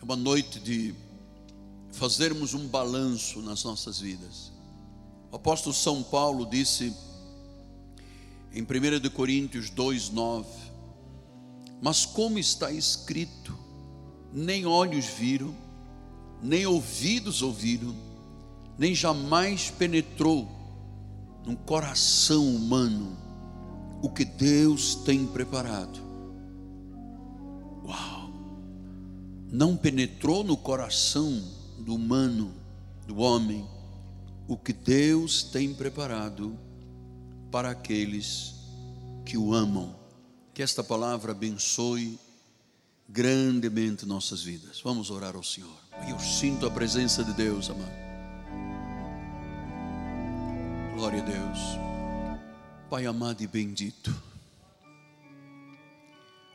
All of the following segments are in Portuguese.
É uma noite de fazermos um balanço nas nossas vidas. O apóstolo São Paulo disse em 1 Coríntios 2,9: Mas como está escrito, nem olhos viram, nem ouvidos ouviram, nem jamais penetrou no coração humano o que Deus tem preparado. Não penetrou no coração do humano, do homem, o que Deus tem preparado para aqueles que o amam. Que esta palavra abençoe grandemente nossas vidas. Vamos orar ao Senhor. Eu sinto a presença de Deus, amado. Glória a Deus. Pai amado e bendito.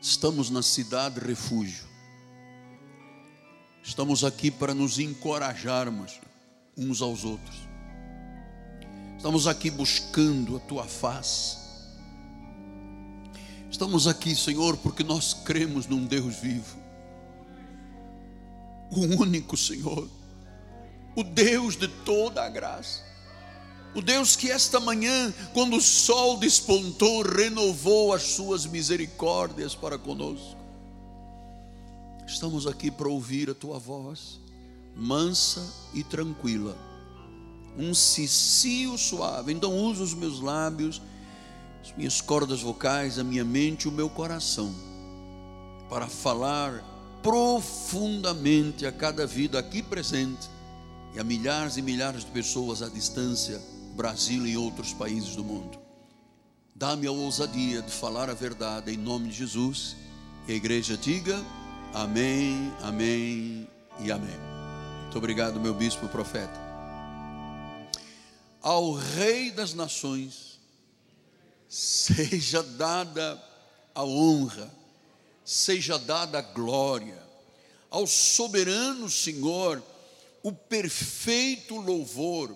Estamos na cidade refúgio. Estamos aqui para nos encorajarmos uns aos outros. Estamos aqui buscando a tua face. Estamos aqui, Senhor, porque nós cremos num Deus vivo. O único Senhor, o Deus de toda a graça. O Deus que esta manhã, quando o sol despontou, renovou as suas misericórdias para conosco. Estamos aqui para ouvir a tua voz, mansa e tranquila um cicio suave. Então uso os meus lábios, as minhas cordas vocais, a minha mente, o meu coração, para falar profundamente a cada vida aqui presente e a milhares e milhares de pessoas à distância, Brasil e outros países do mundo. Dá-me a ousadia de falar a verdade em nome de Jesus. E a igreja diga amém, amém e amém. Muito obrigado, meu bispo profeta. Ao Rei das Nações seja dada a honra, seja dada a glória, ao soberano Senhor, o perfeito louvor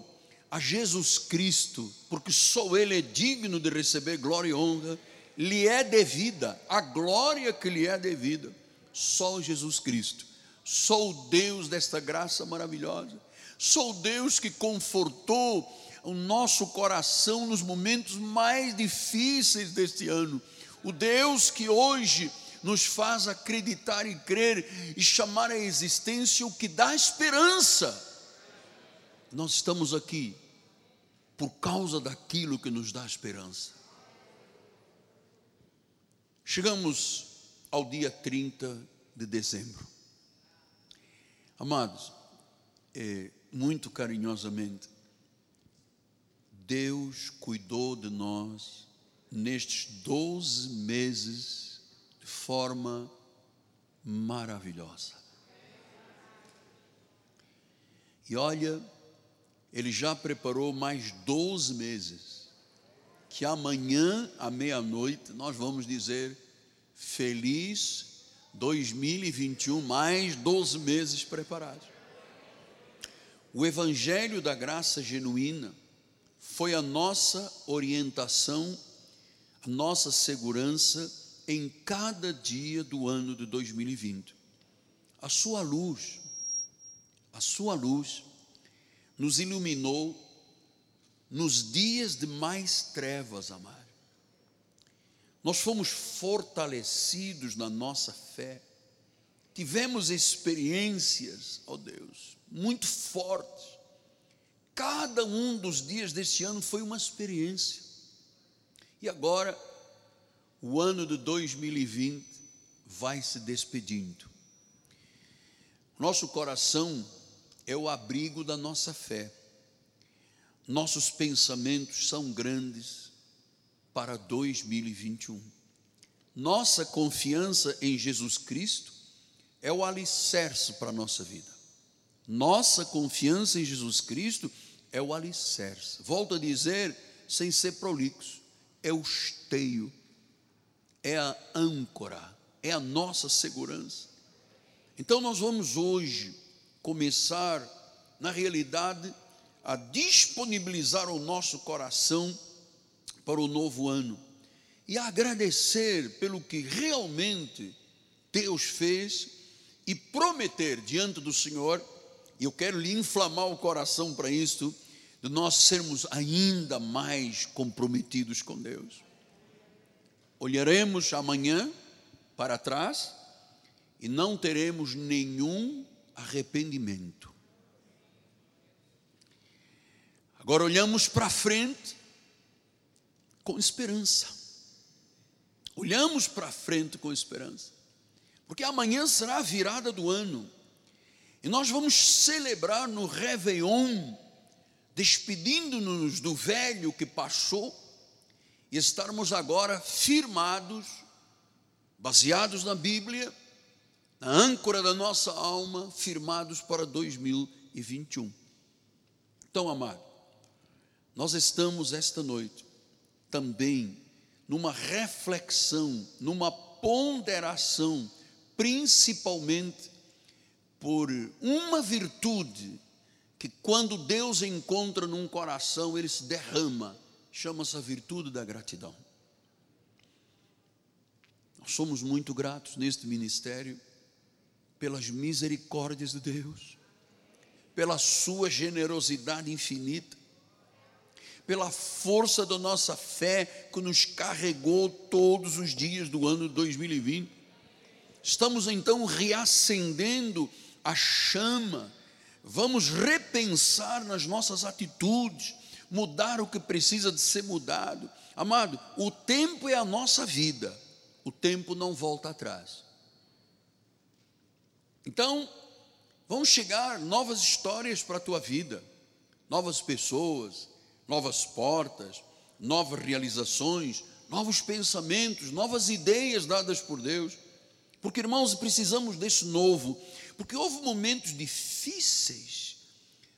a Jesus Cristo, porque só Ele é digno de receber glória e honra, lhe é devida, a glória que lhe é devida, só Jesus Cristo, só o Deus desta graça maravilhosa, só o Deus que confortou o nosso coração nos momentos mais difíceis deste ano. O Deus que hoje nos faz acreditar e crer e chamar à existência o que dá esperança. Nós estamos aqui por causa daquilo que nos dá esperança. Chegamos ao dia 30 de dezembro. Amados, é, muito carinhosamente, Deus cuidou de nós nestes 12 meses de forma maravilhosa. E olha, Ele já preparou mais 12 meses, que amanhã, à meia-noite, nós vamos dizer: Feliz 2021, mais 12 meses preparados. O Evangelho da Graça Genuína foi a nossa orientação, a nossa segurança em cada dia do ano de 2020. A sua luz, a sua luz nos iluminou nos dias de mais trevas, amado. Nós fomos fortalecidos na nossa fé, tivemos experiências, ó oh Deus, muito fortes Cada um dos dias deste ano foi uma experiência. E agora, o ano de 2020 vai se despedindo. Nosso coração é o abrigo da nossa fé. Nossos pensamentos são grandes para 2021. Nossa confiança em Jesus Cristo é o alicerce para a nossa vida. Nossa confiança em Jesus Cristo é o alicerce. Volto a dizer, sem ser prolixo, é o esteio, é a âncora, é a nossa segurança. Então nós vamos hoje começar, na realidade, a disponibilizar o nosso coração para o novo ano e agradecer pelo que realmente Deus fez e prometer diante do Senhor, e eu quero lhe inflamar o coração para isto, de nós sermos ainda mais comprometidos com Deus. Olharemos amanhã para trás e não teremos nenhum arrependimento. Agora olhamos para frente com esperança. Olhamos para frente com esperança. Porque amanhã será a virada do ano. E nós vamos celebrar no Réveillon, despedindo-nos do velho que passou, e estarmos agora firmados, baseados na Bíblia, na âncora da nossa alma, firmados para 2021. Então, amado, nós estamos esta noite também numa reflexão, numa ponderação, principalmente por uma virtude que quando Deus encontra num coração, ele se derrama, chama-se a virtude da gratidão. Nós somos muito gratos neste ministério pelas misericórdias de Deus, pela sua generosidade infinita, pela força da nossa fé que nos carregou todos os dias do ano 2020. Estamos então reacendendo a chama, vamos repensar nas nossas atitudes, mudar o que precisa de ser mudado. Amado, o tempo é a nossa vida, o tempo não volta atrás. Então, vão chegar novas histórias para a tua vida, novas pessoas, novas portas, novas realizações, novos pensamentos, novas ideias dadas por Deus. Porque, irmãos, precisamos desse novo, porque houve momentos difíceis,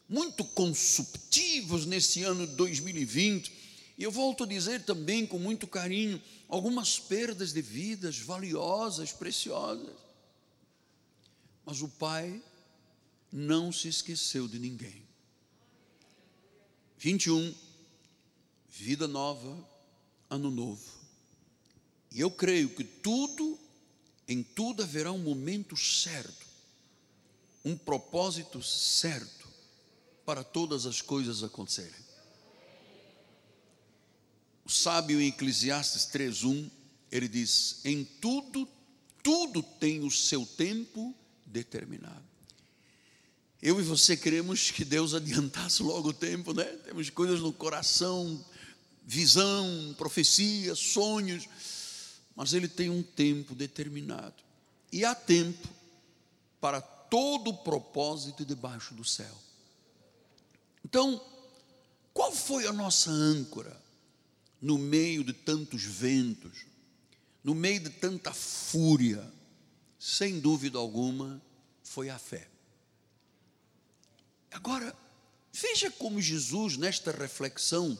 muito consuptivos nesse ano de 2020, e eu volto a dizer também com muito carinho, algumas perdas de vidas valiosas, preciosas. Mas o Pai não se esqueceu de ninguém. 21, vida nova, ano novo. E eu creio que tudo, em tudo haverá um momento certo, um propósito certo para todas as coisas acontecerem. O sábio em Eclesiastes 3:1, ele diz: "Em tudo, tudo tem o seu tempo determinado. Eu e você queremos que Deus adiantasse logo o tempo, né? Temos coisas no coração, visão, profecia, sonhos, mas Ele tem um tempo determinado. E há tempo para todo o propósito debaixo do céu. Então, qual foi a nossa âncora no meio de tantos ventos, no meio de tanta fúria? sem dúvida alguma, foi a fé. Agora, veja como Jesus, nesta reflexão,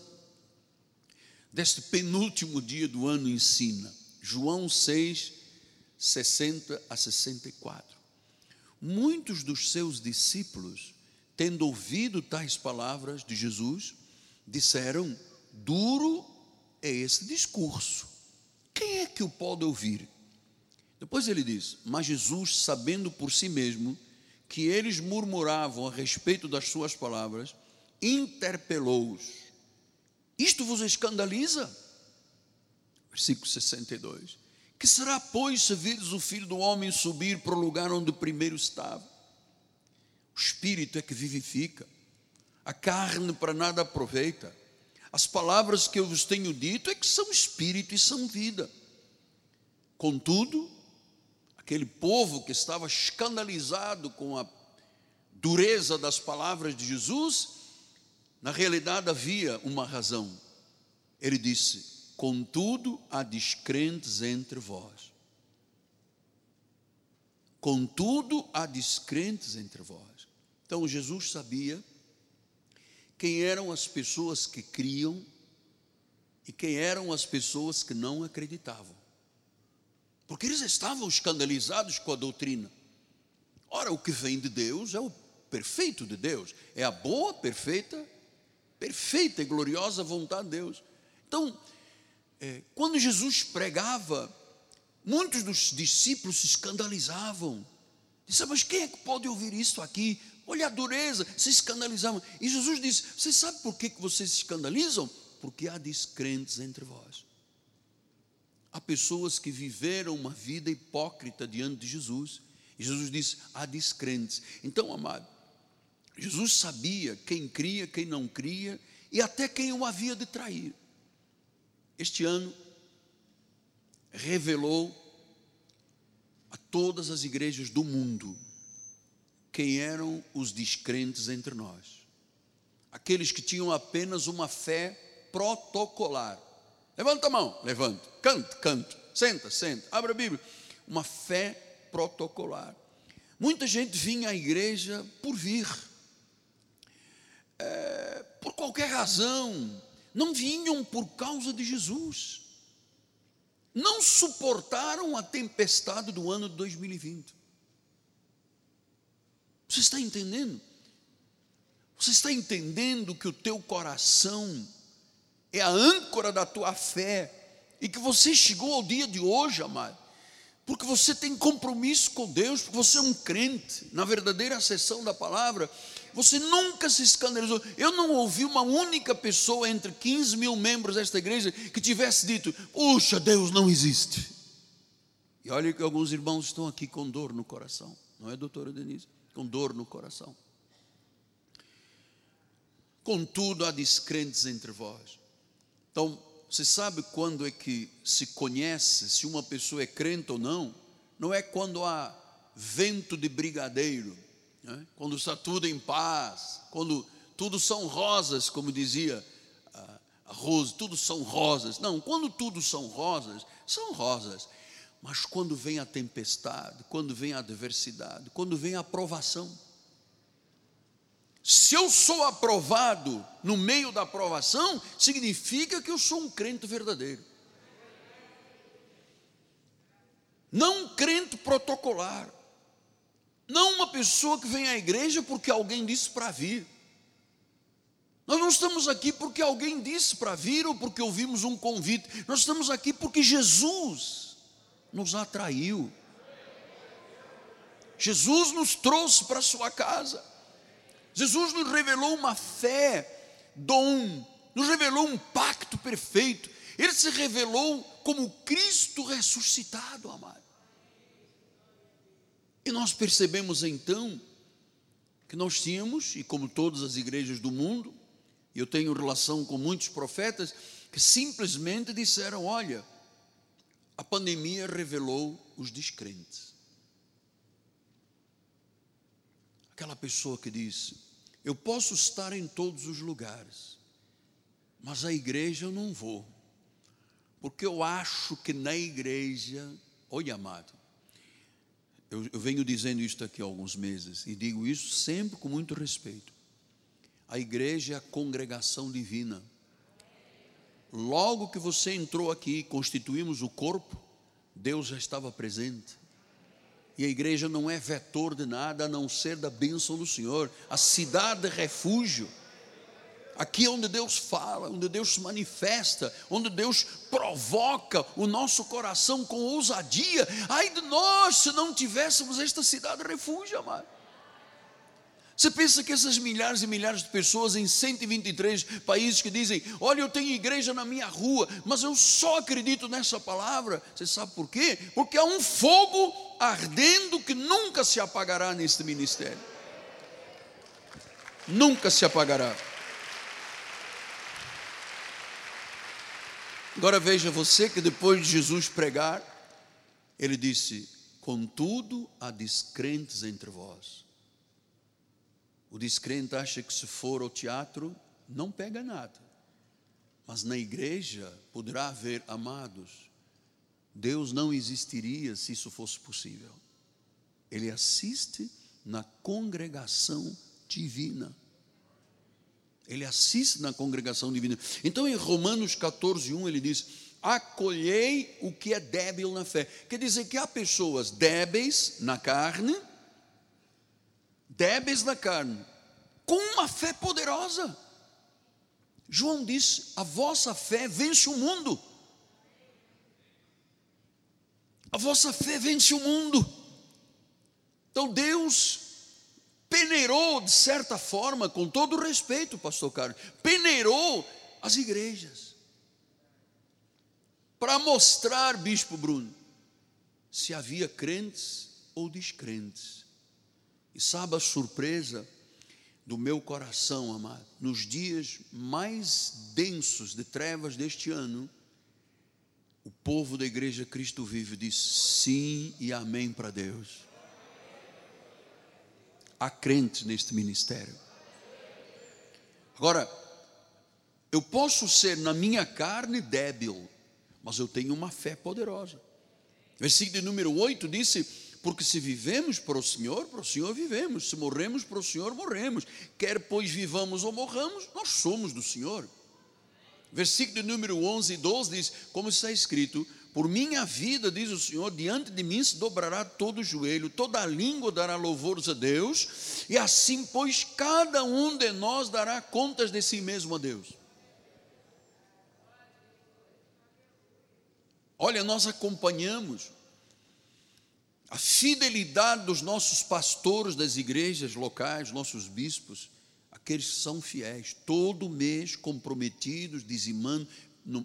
deste penúltimo dia do ano, ensina. João 6, 60 a 64. Muitos dos seus discípulos, tendo ouvido tais palavras de Jesus, disseram: Duro é esse discurso. Quem é que o pode ouvir? Depois ele diz: Mas Jesus, sabendo por si mesmo que eles murmuravam a respeito das suas palavras, interpelou-os: Isto vos escandaliza? Versículo 62. Que será, pois, se virdes o filho do homem subir para o lugar onde primeiro estava? O espírito é que vivifica, a carne para nada aproveita. As palavras que eu vos tenho dito é que são espírito e são vida. Contudo, aquele povo que estava escandalizado com a dureza das palavras de Jesus, na realidade havia uma razão. Ele disse: Contudo, há descrentes entre vós. Contudo, há descrentes entre vós. Então, Jesus sabia quem eram as pessoas que criam e quem eram as pessoas que não acreditavam porque eles estavam escandalizados com a doutrina. Ora, o que vem de Deus é o perfeito de Deus, é a boa, perfeita, perfeita e gloriosa vontade de Deus. Então, é, quando Jesus pregava, muitos dos discípulos se escandalizavam. Disse, mas quem é que pode ouvir isso aqui? Olha a dureza, se escandalizavam. E Jesus disse: Você sabe por que vocês se escandalizam? Porque há descrentes entre vós. Há pessoas que viveram uma vida hipócrita diante de Jesus. E Jesus disse: há descrentes. Então, amado, Jesus sabia quem cria, quem não cria, e até quem o havia de trair. Este ano, revelou a todas as igrejas do mundo quem eram os descrentes entre nós. Aqueles que tinham apenas uma fé protocolar. Levanta a mão, levanta. Canta, canta. Senta, senta. Abra a Bíblia. Uma fé protocolar. Muita gente vinha à igreja por vir, é, por qualquer razão, não vinham por causa de Jesus, não suportaram a tempestade do ano de 2020. Você está entendendo? Você está entendendo que o teu coração é a âncora da tua fé e que você chegou ao dia de hoje, amado, porque você tem compromisso com Deus, porque você é um crente, na verdadeira acessão da palavra, você nunca se escandalizou. Eu não ouvi uma única pessoa entre 15 mil membros desta igreja que tivesse dito: Puxa, Deus não existe. E olha que alguns irmãos estão aqui com dor no coração, não é, doutora Denise? com dor no coração. Contudo, há descrentes entre vós. Então, você sabe quando é que se conhece se uma pessoa é crente ou não? Não é quando há vento de brigadeiro, né? quando está tudo em paz, quando tudo são rosas, como dizia a Rose, tudo são rosas. Não, quando tudo são rosas, são rosas. Mas quando vem a tempestade, quando vem a adversidade, quando vem a provação, se eu sou aprovado no meio da aprovação, significa que eu sou um crente verdadeiro. Não um crente protocolar. Não uma pessoa que vem à igreja porque alguém disse para vir. Nós não estamos aqui porque alguém disse para vir ou porque ouvimos um convite. Nós estamos aqui porque Jesus nos atraiu. Jesus nos trouxe para a sua casa. Jesus nos revelou uma fé, dom, nos revelou um pacto perfeito. Ele se revelou como Cristo ressuscitado, amado. E nós percebemos então que nós tínhamos, e como todas as igrejas do mundo, eu tenho relação com muitos profetas que simplesmente disseram: olha, a pandemia revelou os descrentes. Aquela pessoa que diz: Eu posso estar em todos os lugares, mas a igreja eu não vou, porque eu acho que na igreja, oi amado, eu, eu venho dizendo isso aqui há alguns meses e digo isso sempre com muito respeito. A igreja é a congregação divina Logo que você entrou aqui, constituímos o corpo, Deus já estava presente. E a igreja não é vetor de nada a não ser da bênção do Senhor, a cidade de refúgio. Aqui é onde Deus fala, onde Deus se manifesta, onde Deus provoca o nosso coração com ousadia. Ai de nós se não tivéssemos esta cidade de refúgio, amado. Você pensa que essas milhares e milhares de pessoas em 123 países que dizem: Olha, eu tenho igreja na minha rua, mas eu só acredito nessa palavra. Você sabe por quê? Porque há um fogo ardendo que nunca se apagará neste ministério. Nunca se apagará. Agora veja você que depois de Jesus pregar, ele disse: Contudo, há descrentes entre vós o descrente acha que se for ao teatro, não pega nada. Mas na igreja poderá haver amados. Deus não existiria se isso fosse possível. Ele assiste na congregação divina. Ele assiste na congregação divina. Então, em Romanos 14, 1, ele diz: Acolhei o que é débil na fé. Quer dizer que há pessoas débeis na carne débeis na carne, com uma fé poderosa. João disse: a vossa fé vence o mundo. A vossa fé vence o mundo. Então Deus peneirou, de certa forma, com todo respeito, pastor Carlos, peneirou as igrejas. Para mostrar, bispo Bruno, se havia crentes ou descrentes. E sabe a surpresa do meu coração, amado, nos dias mais densos de trevas deste ano, o povo da igreja Cristo Vive disse sim e amém para Deus. Há crentes neste ministério. Agora, eu posso ser na minha carne débil, mas eu tenho uma fé poderosa. Versículo número 8 disse: Porque se vivemos para o Senhor, para o Senhor vivemos, se morremos para o Senhor, morremos. Quer pois vivamos ou morramos, nós somos do Senhor. Versículo número 11 e 12 diz: Como está escrito, por minha vida, diz o Senhor, diante de mim se dobrará todo o joelho, toda a língua dará louvores a Deus, e assim, pois, cada um de nós dará contas de si mesmo a Deus. Olha, nós acompanhamos a fidelidade dos nossos pastores das igrejas locais, nossos bispos, aqueles que são fiéis, todo mês comprometidos, dizimando.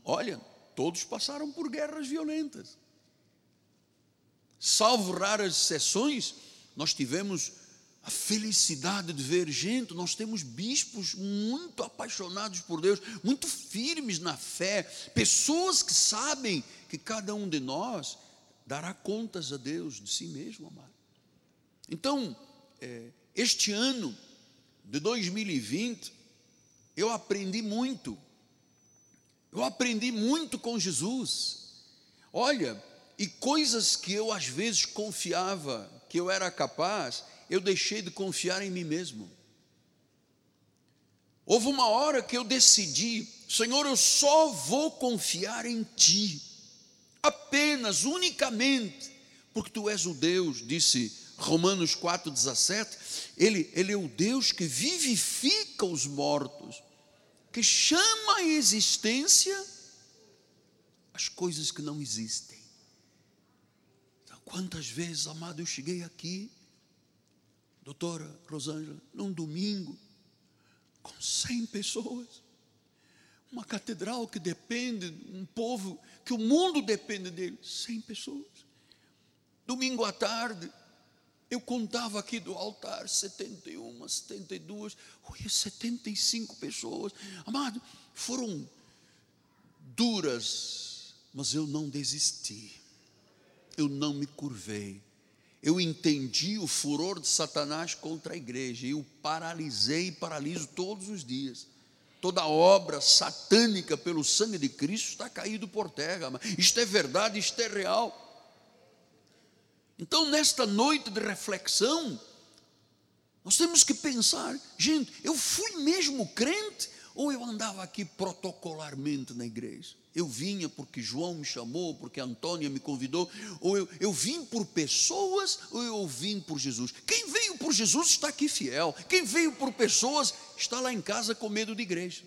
Olha, todos passaram por guerras violentas. Salvo raras exceções, nós tivemos a felicidade de ver gente, nós temos bispos muito apaixonados por Deus, muito firmes na fé, pessoas que sabem que cada um de nós dará contas a Deus de si mesmo, amado. Então, é, este ano de 2020, eu aprendi muito eu aprendi muito com Jesus. Olha, e coisas que eu às vezes confiava que eu era capaz, eu deixei de confiar em mim mesmo. Houve uma hora que eu decidi, Senhor, eu só vou confiar em Ti, apenas, unicamente, porque Tu és o Deus, disse Romanos 4,17, ele, ele é o Deus que vivifica os mortos que chama a existência as coisas que não existem. Então, quantas vezes, amado, eu cheguei aqui, doutora Rosângela, num domingo, com 100 pessoas, uma catedral que depende, um povo que o mundo depende dele, 100 pessoas. Domingo à tarde, eu contava aqui do altar 71, 72, olha, 75 pessoas. Amado, foram duras, mas eu não desisti. Eu não me curvei. Eu entendi o furor de Satanás contra a igreja e o paralisei e paraliso todos os dias. Toda obra satânica pelo sangue de Cristo está caído por terra. Isto é verdade, isto é real. Então, nesta noite de reflexão, nós temos que pensar, gente, eu fui mesmo crente ou eu andava aqui protocolarmente na igreja? Eu vinha porque João me chamou, porque Antônia me convidou, ou eu, eu vim por pessoas, ou eu vim por Jesus. Quem veio por Jesus está aqui fiel, quem veio por pessoas está lá em casa com medo de igreja.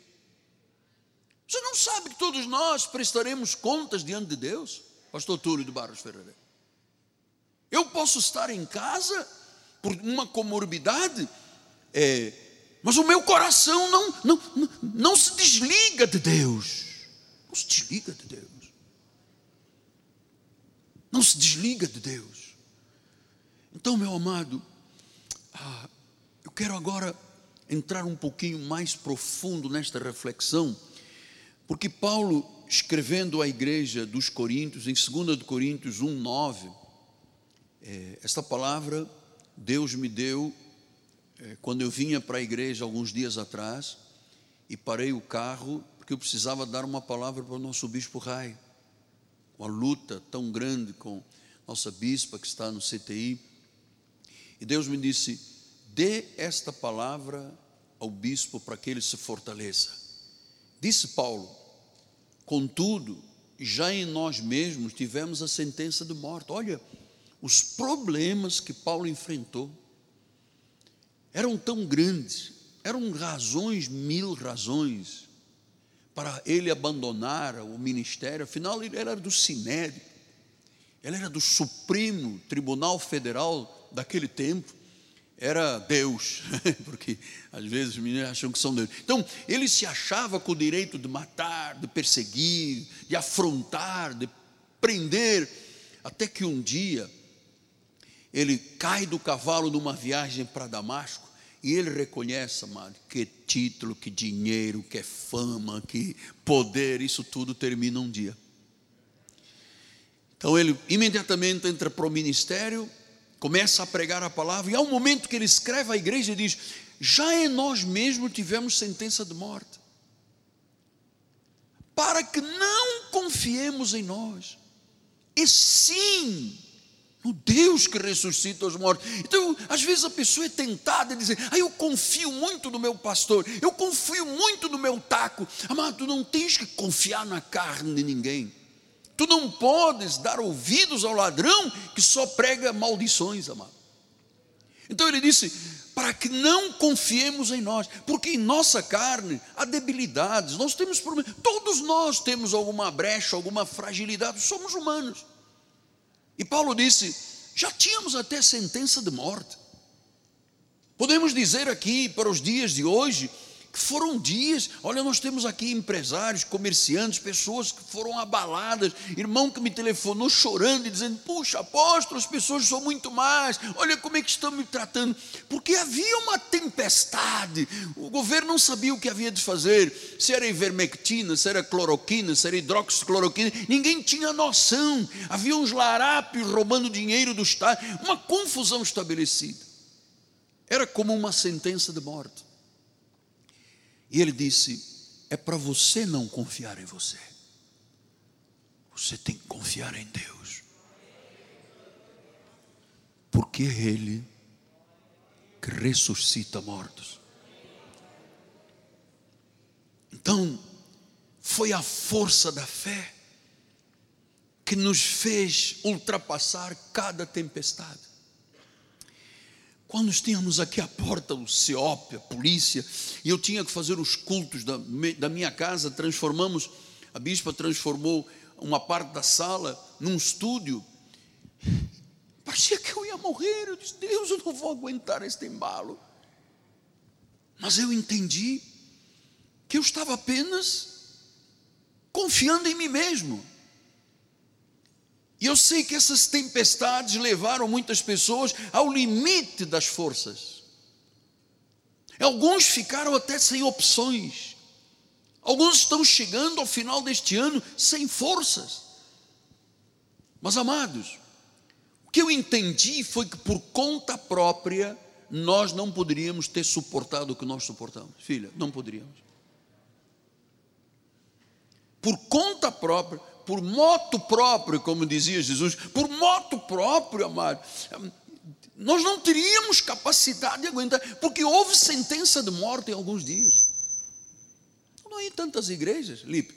Você não sabe que todos nós prestaremos contas diante de Deus? Pastor Túlio de Barros Ferreira. Eu posso estar em casa por uma comorbidade, é, mas o meu coração não, não, não, não se desliga de Deus. Não se desliga de Deus. Não se desliga de Deus. Então, meu amado, ah, eu quero agora entrar um pouquinho mais profundo nesta reflexão, porque Paulo, escrevendo à igreja dos Coríntios, em 2 Coríntios 1, 9, é, esta palavra Deus me deu é, quando eu vinha para a igreja alguns dias atrás e parei o carro porque eu precisava dar uma palavra para o nosso bispo Rai. Uma luta tão grande com nossa bispa que está no CTI. E Deus me disse: dê esta palavra ao bispo para que ele se fortaleça. Disse Paulo: contudo, já em nós mesmos tivemos a sentença de morte. Olha, os problemas que Paulo enfrentou eram tão grandes, eram razões, mil razões, para ele abandonar o ministério. Afinal, ele era do Sinédrio, ele era do Supremo Tribunal Federal daquele tempo era Deus, porque às vezes os meninos acham que são Deus. Então, ele se achava com o direito de matar, de perseguir, de afrontar, de prender, até que um dia ele cai do cavalo numa viagem para Damasco e ele reconhece, amado, que título, que dinheiro, que fama, que poder, isso tudo termina um dia. Então ele imediatamente entra para o ministério, começa a pregar a palavra, e há um momento que ele escreve à igreja e diz: Já em nós mesmos tivemos sentença de morte, para que não confiemos em nós, e sim no Deus que ressuscita os mortos. Então, às vezes a pessoa é tentada a dizer: Ah, eu confio muito no meu pastor, eu confio muito no meu taco. Amado, tu não tens que confiar na carne de ninguém. Tu não podes dar ouvidos ao ladrão que só prega maldições, amado. Então ele disse: para que não confiemos em nós, porque em nossa carne há debilidades, nós temos problemas, todos nós temos alguma brecha, alguma fragilidade, somos humanos. E Paulo disse: já tínhamos até sentença de morte. Podemos dizer aqui para os dias de hoje foram dias, olha, nós temos aqui empresários, comerciantes, pessoas que foram abaladas, irmão que me telefonou chorando e dizendo: Puxa, apóstolo, as pessoas são muito mais, olha como é que estão me tratando, porque havia uma tempestade, o governo não sabia o que havia de fazer, se era ivermectina, se era cloroquina, se era hidroxicloroquina, ninguém tinha noção, havia uns larápios roubando dinheiro do Estado, uma confusão estabelecida, era como uma sentença de morte. E ele disse: é para você não confiar em você. Você tem que confiar em Deus. Porque é Ele que ressuscita mortos. Então, foi a força da fé que nos fez ultrapassar cada tempestade. Quando tínhamos aqui à porta o CEOP, a polícia, e eu tinha que fazer os cultos da, da minha casa, transformamos, a bispa transformou uma parte da sala num estúdio. Parecia que eu ia morrer. Eu disse: Deus, eu não vou aguentar este embalo. Mas eu entendi que eu estava apenas confiando em mim mesmo. E eu sei que essas tempestades levaram muitas pessoas ao limite das forças. Alguns ficaram até sem opções. Alguns estão chegando ao final deste ano sem forças. Mas amados, o que eu entendi foi que por conta própria nós não poderíamos ter suportado o que nós suportamos. Filha, não poderíamos. Por conta própria, por moto próprio, como dizia Jesus, por moto próprio, amado. Nós não teríamos capacidade de aguentar, porque houve sentença de morte em alguns dias. Não há tantas igrejas, Lipe.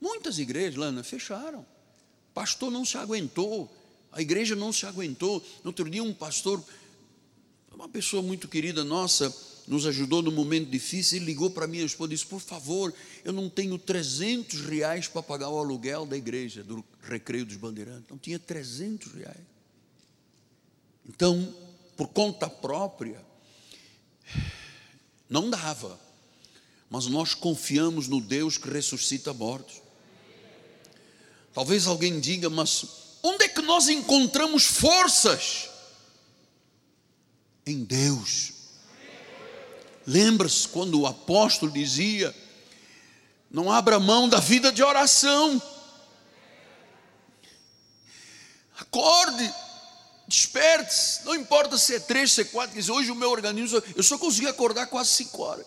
Muitas igrejas, Lana, fecharam. Pastor não se aguentou, a igreja não se aguentou. No outro dia, um pastor, uma pessoa muito querida nossa, nos ajudou no momento difícil, ele ligou para minha esposa e disse: Por favor, eu não tenho 300 reais para pagar o aluguel da igreja, do Recreio dos Bandeirantes. Não tinha 300 reais. Então, por conta própria, não dava, mas nós confiamos no Deus que ressuscita mortos. Talvez alguém diga, mas onde é que nós encontramos forças? Em Deus. Lembra-se quando o apóstolo dizia: não abra mão da vida de oração. Acorde, desperte-se, não importa se é três, se é quatro, diz, hoje o meu organismo, eu só consegui acordar quase cinco horas.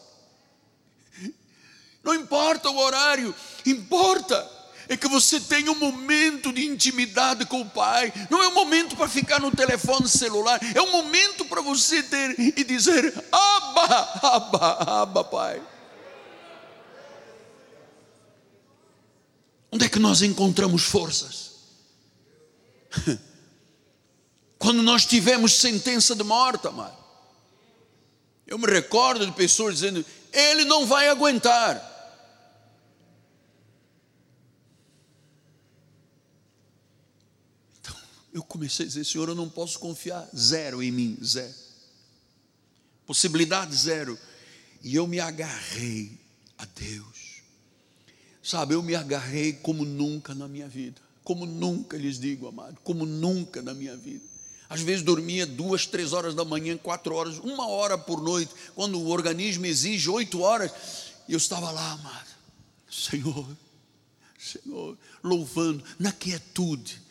Não importa o horário, importa é que você tenha um momento de intimidade com o Pai. Não é um momento para ficar no telefone celular, é um momento para você ter e dizer: Abba, Abba, Abba, Pai. Onde é que nós encontramos forças? Quando nós tivemos sentença de morte, amado. Eu me recordo de pessoas dizendo: Ele não vai aguentar. Eu comecei a dizer: Senhor, eu não posso confiar zero em mim, zero. Possibilidade zero. E eu me agarrei a Deus. Sabe, eu me agarrei como nunca na minha vida. Como nunca lhes digo, amado, como nunca na minha vida. Às vezes dormia duas, três horas da manhã, quatro horas, uma hora por noite, quando o organismo exige oito horas. E eu estava lá, amado, Senhor, Senhor, louvando, na quietude,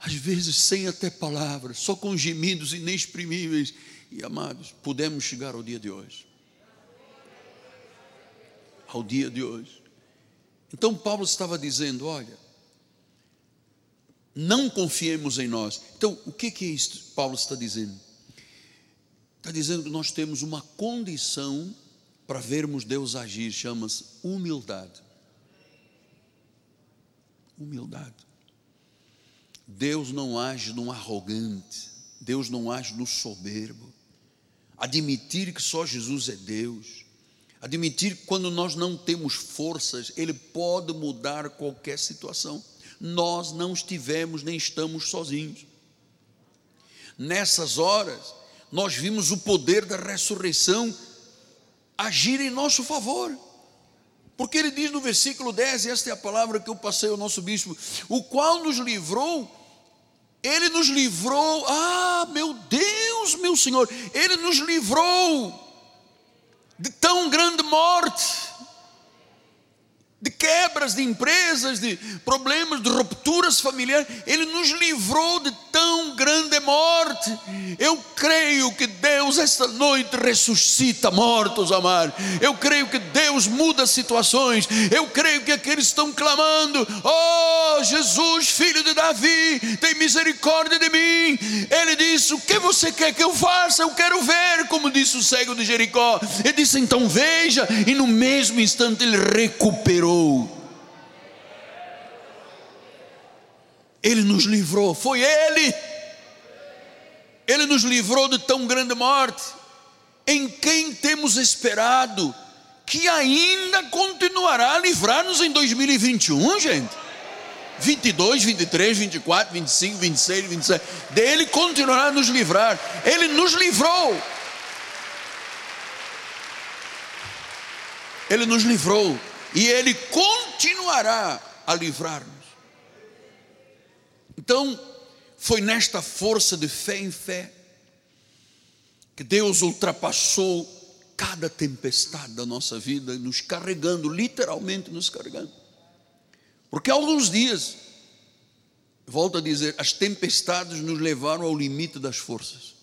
às vezes sem até palavras, só com gemidos inexprimíveis. E amados, pudemos chegar ao dia de hoje. Ao dia de hoje. Então Paulo estava dizendo: olha, não confiemos em nós. Então, o que, que é isto Paulo está dizendo? Está dizendo que nós temos uma condição para vermos Deus agir, chama-se humildade. Humildade. Deus não age no arrogante, Deus não age no soberbo. Admitir que só Jesus é Deus, admitir que quando nós não temos forças, Ele pode mudar qualquer situação. Nós não estivemos nem estamos sozinhos. Nessas horas, nós vimos o poder da ressurreição agir em nosso favor. Porque ele diz no versículo 10, e esta é a palavra que eu passei ao nosso bispo, o qual nos livrou, ele nos livrou, ah, meu Deus, meu Senhor, ele nos livrou de tão grande morte de quebras de empresas, de problemas, de rupturas familiares, Ele nos livrou de tão grande morte. Eu creio que Deus esta noite ressuscita mortos, amar. Eu creio que Deus muda situações. Eu creio que aqueles estão clamando: Oh Jesus, filho de Davi, tem misericórdia de mim. Ele disse: O que você quer que eu faça? Eu quero ver, como disse o cego de Jericó. Ele disse: Então veja, e no mesmo instante ele recuperou ele nos livrou, foi Ele. Ele nos livrou de tão grande morte. Em quem temos esperado que ainda continuará a livrar-nos em 2021, gente. 22, 23, 24, 25, 26, 27. Dele continuará a nos livrar. Ele nos livrou. Ele nos livrou e Ele continuará a livrar-nos. Então, foi nesta força de fé em fé que Deus ultrapassou cada tempestade da nossa vida, nos carregando, literalmente nos carregando. Porque alguns dias, volto a dizer, as tempestades nos levaram ao limite das forças.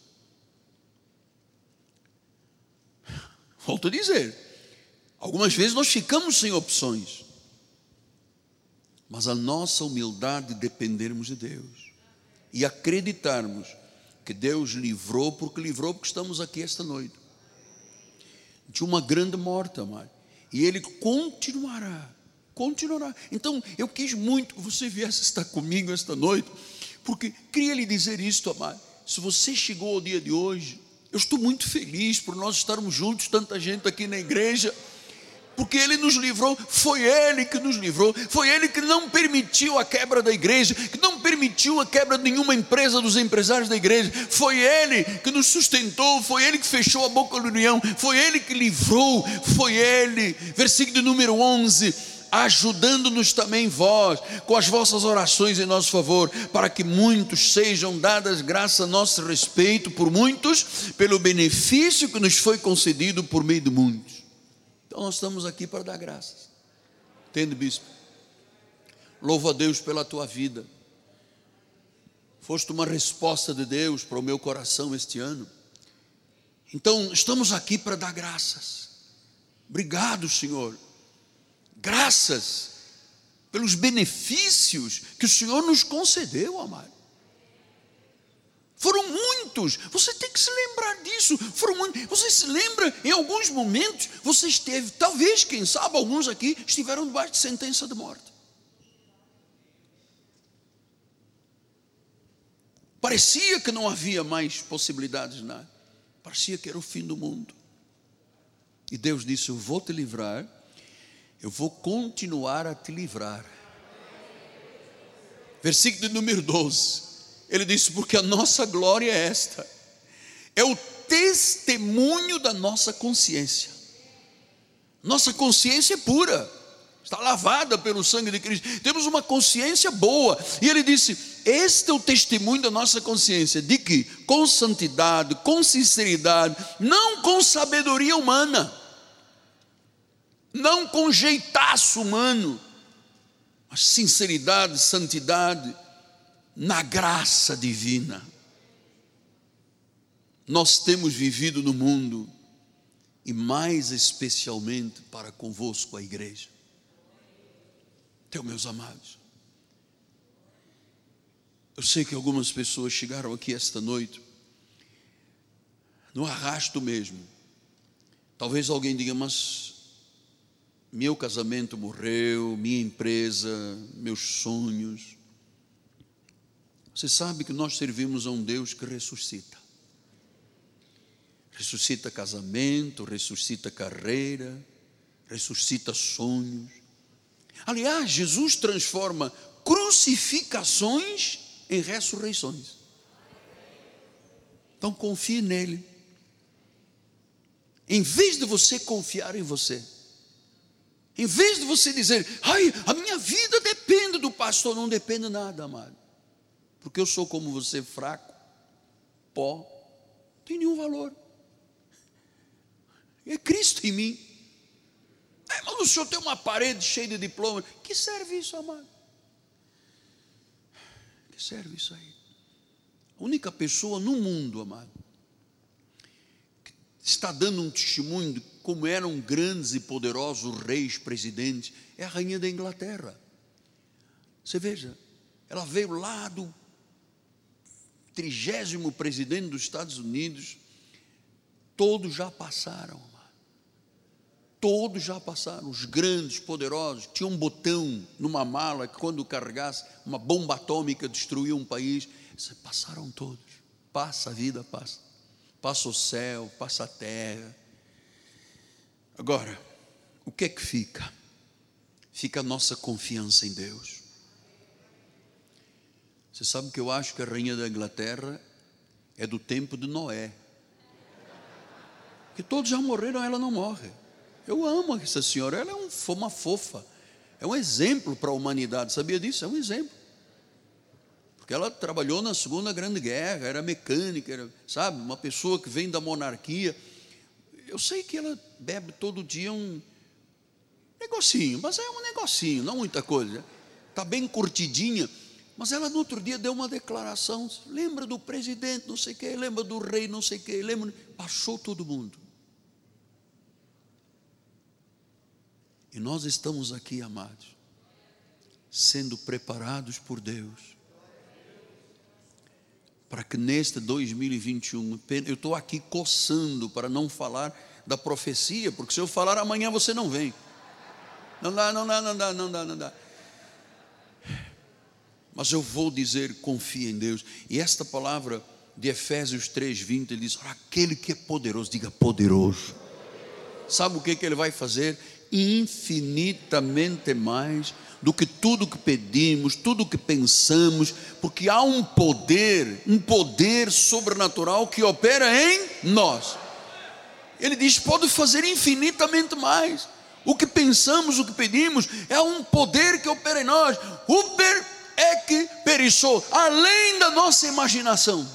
Volto a dizer, Algumas vezes nós ficamos sem opções, mas a nossa humildade dependermos de Deus e acreditarmos que Deus livrou, porque livrou, porque estamos aqui esta noite, de uma grande morte, amado, e Ele continuará, continuará. Então eu quis muito que você viesse estar comigo esta noite, porque queria lhe dizer isto, amado. Se você chegou ao dia de hoje, eu estou muito feliz por nós estarmos juntos, tanta gente aqui na igreja porque Ele nos livrou, foi Ele que nos livrou, foi Ele que não permitiu a quebra da igreja, que não permitiu a quebra de nenhuma empresa dos empresários da igreja, foi Ele que nos sustentou, foi Ele que fechou a boca do leão, foi Ele que livrou, foi Ele. Versículo número 11 ajudando-nos também vós, com as vossas orações em nosso favor, para que muitos sejam dadas graças a nosso respeito por muitos, pelo benefício que nos foi concedido por meio de muitos. Então nós estamos aqui para dar graças. Entende, bispo? Louvo a Deus pela tua vida. Foste uma resposta de Deus para o meu coração este ano. Então, estamos aqui para dar graças. Obrigado, Senhor. Graças pelos benefícios que o Senhor nos concedeu, amado. Foram muitos, você tem que se lembrar disso. Foram muitos. Você se lembra, em alguns momentos, você esteve, talvez, quem sabe, alguns aqui estiveram debaixo de sentença de morte. Parecia que não havia mais possibilidades, nada. Parecia que era o fim do mundo. E Deus disse: Eu vou te livrar, eu vou continuar a te livrar. Versículo número 12. Ele disse: Porque a nossa glória é esta, é o testemunho da nossa consciência. Nossa consciência é pura, está lavada pelo sangue de Cristo, temos uma consciência boa. E ele disse: Este é o testemunho da nossa consciência, de que com santidade, com sinceridade, não com sabedoria humana, não com jeitaço humano, mas sinceridade, santidade, na graça divina. Nós temos vivido no mundo, e mais especialmente para convosco, a igreja. Então, meus amados, eu sei que algumas pessoas chegaram aqui esta noite, no arrasto mesmo. Talvez alguém diga, mas meu casamento morreu, minha empresa, meus sonhos. Você sabe que nós servimos a um Deus que ressuscita. Ressuscita casamento, ressuscita carreira, ressuscita sonhos. Aliás, Jesus transforma crucificações em ressurreições. Então confie nele. Em vez de você confiar em você, em vez de você dizer, ai, a minha vida depende do pastor, não depende nada, amado. Porque eu sou como você, fraco, pó, não tem nenhum valor. É Cristo em mim. É, mas o senhor tem uma parede cheia de diploma. Que serve isso, amado? Que serve isso aí? A única pessoa no mundo, amado, que está dando um testemunho de como eram grandes e poderosos reis, presidentes, é a rainha da Inglaterra. Você veja, ela veio lá do trigésimo presidente dos Estados Unidos, todos já passaram. Todos já passaram, os grandes, poderosos, tinha um botão numa mala que quando carregasse uma bomba atômica destruía um país. Passaram todos. Passa a vida, passa. Passa o céu, passa a terra Agora, o que é que fica? Fica a nossa confiança em Deus. Você sabe que eu acho que a rainha da Inglaterra é do tempo de Noé. Que todos já morreram, ela não morre. Eu amo essa senhora, ela é um, uma fofa. É um exemplo para a humanidade, sabia disso? É um exemplo. Porque ela trabalhou na Segunda Grande Guerra, era mecânica, era, sabe, uma pessoa que vem da monarquia eu sei que ela bebe todo dia um negocinho, mas é um negocinho, não muita coisa. Está bem curtidinha. Mas ela no outro dia deu uma declaração. Lembra do presidente, não sei quê, lembra do rei, não sei quê, lembra. Passou todo mundo. E nós estamos aqui, amados, sendo preparados por Deus para que neste 2021, eu estou aqui coçando para não falar da profecia, porque se eu falar amanhã você não vem. Não dá, não dá, não dá, não dá, não dá. Mas eu vou dizer, confia em Deus. E esta palavra de Efésios 3:20 ele diz: aquele que é poderoso, diga poderoso. Sabe o que, que ele vai fazer? Infinitamente mais do que tudo que pedimos, tudo que pensamos, porque há um poder, um poder sobrenatural que opera em nós. Ele diz: pode fazer infinitamente mais. O que pensamos, o que pedimos, é um poder que opera em nós. Uber é que periçou, além da nossa imaginação.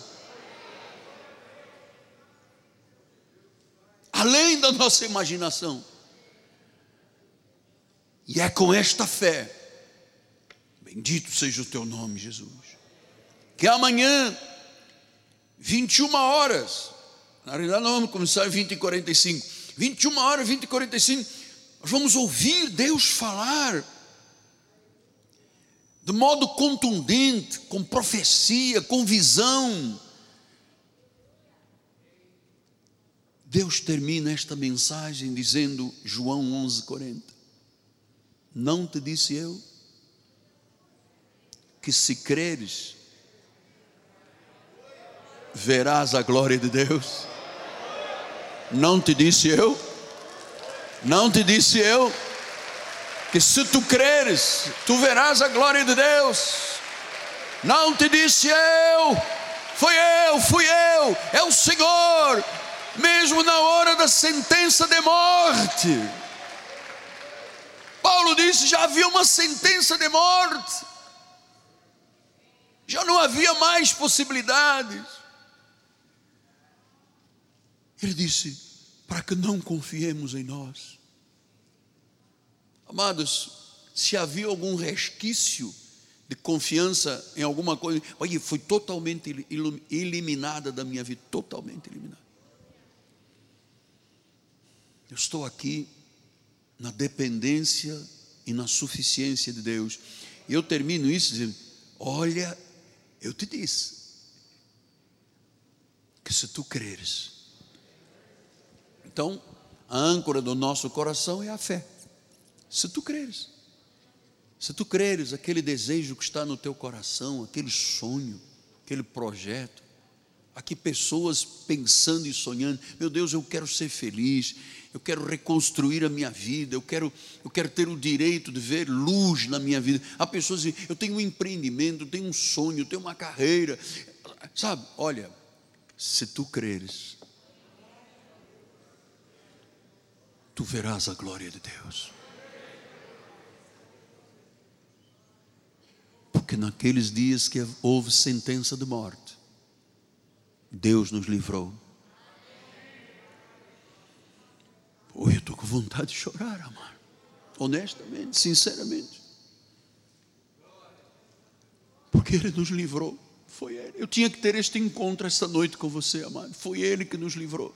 Além da nossa imaginação. E é com esta fé, bendito seja o teu nome, Jesus, que amanhã, 21 horas, na realidade nós vamos começar às 20 e 45, 21 horas, 20 e 45, nós vamos ouvir Deus falar, de modo contundente, com profecia, com visão. Deus termina esta mensagem dizendo, João 11:40. Não te disse eu que se creres, verás a glória de Deus? Não te disse eu? Não te disse eu que se tu creres, tu verás a glória de Deus? Não te disse eu, foi eu, fui eu, é o Senhor, mesmo na hora da sentença de morte. Paulo disse: já havia uma sentença de morte, já não havia mais possibilidades. Ele disse: para que não confiemos em nós. Amados, se havia algum resquício de confiança em alguma coisa, olha, foi totalmente eliminada da minha vida totalmente eliminada. Eu estou aqui na dependência e na suficiência de Deus. E eu termino isso dizendo: Olha, eu te disse que se tu creres, então a âncora do nosso coração é a fé. Se tu creres, se tu creres, aquele desejo que está no teu coração, aquele sonho, aquele projeto, aqui pessoas pensando e sonhando, meu Deus, eu quero ser feliz, eu quero reconstruir a minha vida, eu quero, eu quero ter o direito de ver luz na minha vida. Há pessoas que eu tenho um empreendimento, eu tenho um sonho, eu tenho uma carreira. Sabe, olha, se tu creres, tu verás a glória de Deus. Porque naqueles dias que houve sentença de morte, Deus nos livrou Oi, eu estou com vontade de chorar, amar. Honestamente, sinceramente. Porque Ele nos livrou. Foi Ele. Eu tinha que ter este encontro esta noite com você, amado. Foi Ele que nos livrou.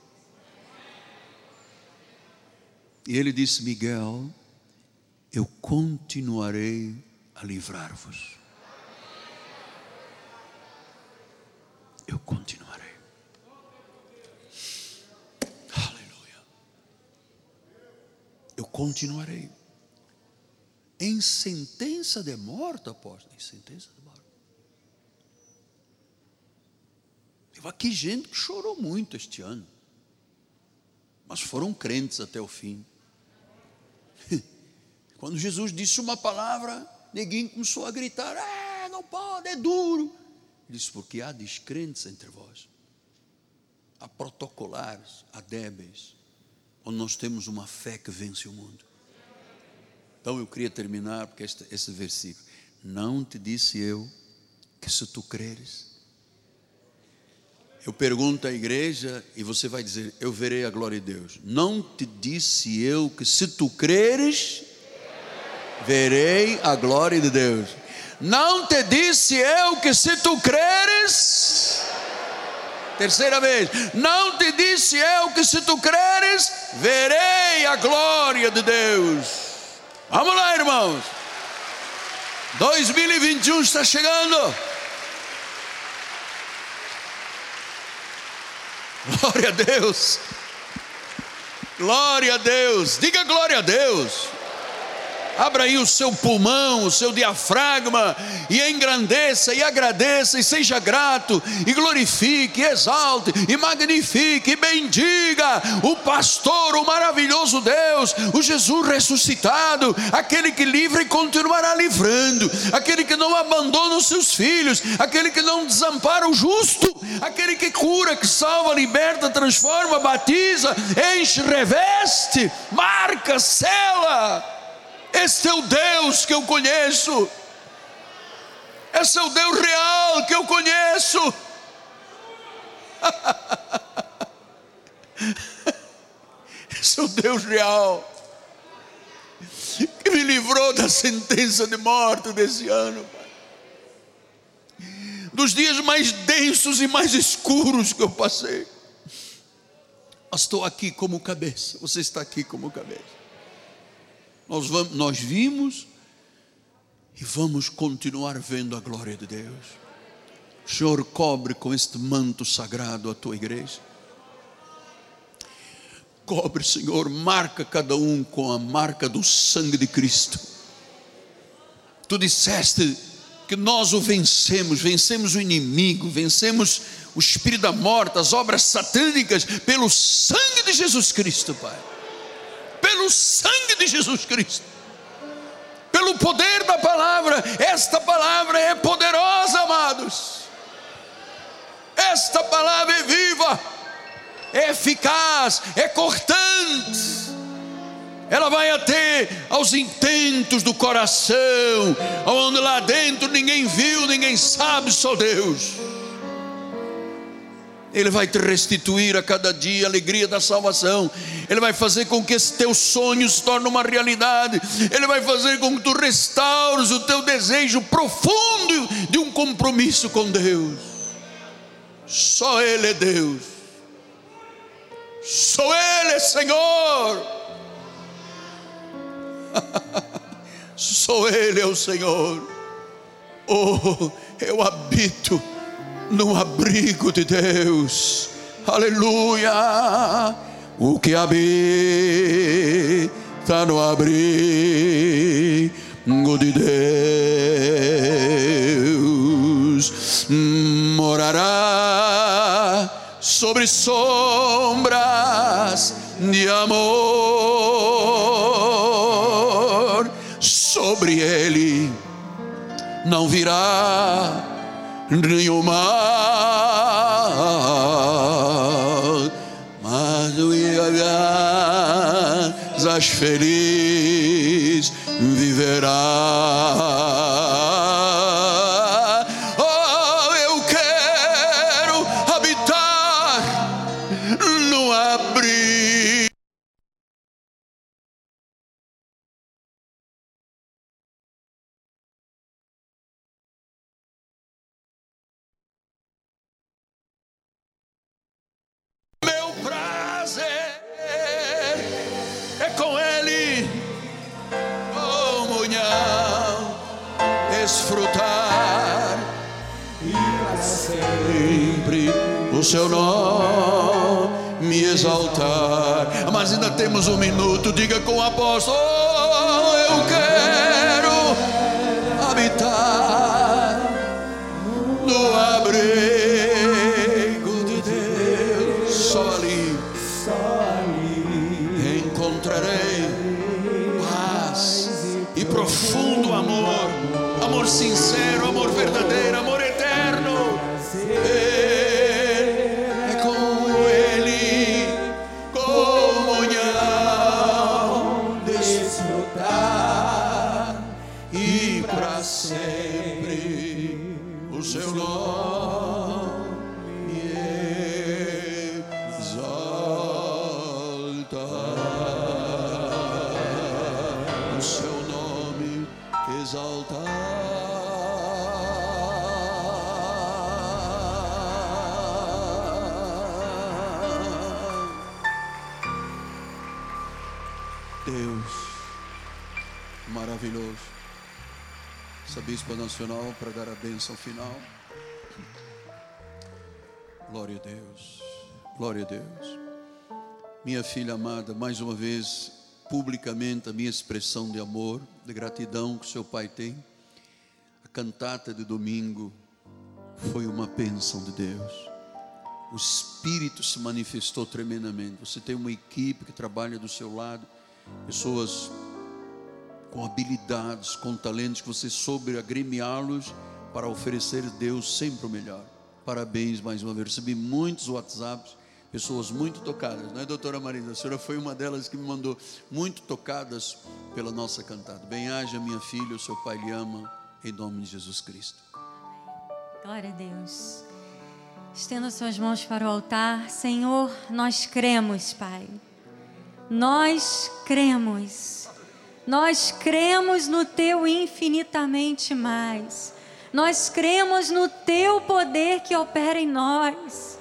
E Ele disse: Miguel, eu continuarei a livrar-vos. Eu continuarei. eu continuarei. Em sentença de morte, apóstolo, em sentença de morte. Teve aqui gente que chorou muito este ano, mas foram crentes até o fim. Quando Jesus disse uma palavra, ninguém começou a gritar: é, não pode, é duro. Disse: porque há descrentes entre vós, há protocolares, há débeis onde nós temos uma fé que vence o mundo. Então eu queria terminar porque este, esse versículo. Não te disse eu que se tu creres. Eu pergunto à igreja e você vai dizer: Eu verei a glória de Deus. Não te disse eu que se tu creres, verei a glória de Deus. Não te disse eu que se tu creres, Terceira vez, não te disse eu que se tu creres, verei a glória de Deus. Vamos lá, irmãos. 2021 está chegando. Glória a Deus. Glória a Deus. Diga glória a Deus. Abra aí o seu pulmão, o seu diafragma e engrandeça e agradeça e seja grato e glorifique, e exalte e magnifique e bendiga o pastor, o maravilhoso Deus, o Jesus ressuscitado, aquele que livra e continuará livrando, aquele que não abandona os seus filhos, aquele que não desampara o justo, aquele que cura, que salva, liberta, transforma, batiza, enche, reveste, marca, sela esse é o Deus que eu conheço. Esse é o Deus real que eu conheço. Esse é o Deus real que me livrou da sentença de morte desse ano, pai. Dos dias mais densos e mais escuros que eu passei. Mas estou aqui como cabeça, você está aqui como cabeça. Nós, vamos, nós vimos e vamos continuar vendo a glória de Deus. Senhor, cobre com este manto sagrado a tua igreja. Cobre, Senhor, marca cada um com a marca do sangue de Cristo. Tu disseste que nós o vencemos, vencemos o inimigo, vencemos o espírito da morte, as obras satânicas, pelo sangue de Jesus Cristo, Pai pelo sangue de Jesus Cristo, pelo poder da palavra. Esta palavra é poderosa, amados. Esta palavra é viva, é eficaz, é cortante ela vai até aos intentos do coração, onde lá dentro ninguém viu, ninguém sabe, só Deus. Ele vai te restituir a cada dia a alegria da salvação. Ele vai fazer com que esse teu sonho se torne uma realidade. Ele vai fazer com que tu restaures o teu desejo profundo de um compromisso com Deus. Só Ele é Deus. Só Ele é Senhor. Só Ele é o Senhor. Oh, eu habito no abrigo de Deus. Aleluia. O que habita no abrigo de Deus morará sobre sombras de amor. Sobre ele não virá nenhum mal, mas o as feliz maravilhoso. Bispa Nacional para dar a bênção final. Glória a Deus, glória a Deus. Minha filha amada, mais uma vez, publicamente, a minha expressão de amor, de gratidão que seu pai tem. A cantata de domingo foi uma bênção de Deus. O Espírito se manifestou tremendamente. Você tem uma equipe que trabalha do seu lado, pessoas com habilidades, com talentos que você soube agremiá-los para oferecer a Deus sempre o melhor. Parabéns mais uma vez. Recebi muitos WhatsApps, pessoas muito tocadas, não é, doutora Marisa? A senhora foi uma delas que me mandou muito tocadas pela nossa cantada. Bem-haja, minha filha, o seu pai lhe ama, em nome de Jesus Cristo. Glória a Deus. Estenda suas mãos para o altar. Senhor, nós cremos, Pai. Nós cremos nós cremos no teu infinitamente mais. Nós cremos no teu poder que opera em nós.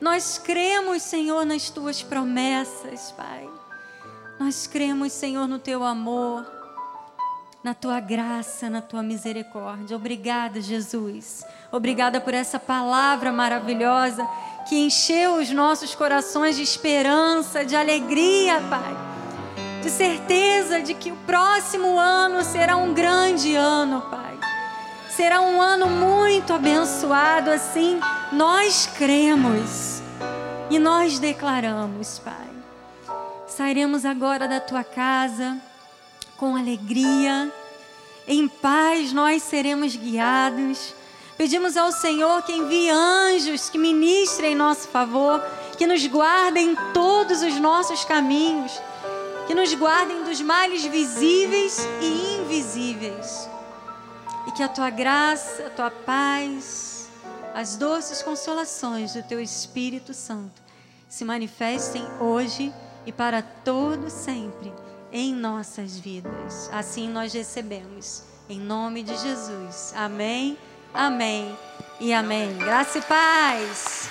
Nós cremos, Senhor, nas tuas promessas, Pai. Nós cremos, Senhor, no teu amor, na tua graça, na tua misericórdia. Obrigada, Jesus. Obrigada por essa palavra maravilhosa que encheu os nossos corações de esperança, de alegria, Pai de certeza de que o próximo ano será um grande ano, Pai. Será um ano muito abençoado, assim nós cremos e nós declaramos, Pai. Sairemos agora da tua casa com alegria Em paz nós seremos guiados. Pedimos ao Senhor que envie anjos que ministrem em nosso favor, que nos guardem em todos os nossos caminhos, que nos guardem dos males visíveis e invisíveis. E que a tua graça, a tua paz, as doces consolações do teu Espírito Santo se manifestem hoje e para todo sempre em nossas vidas. Assim nós recebemos. Em nome de Jesus. Amém, amém e amém. Graça e paz.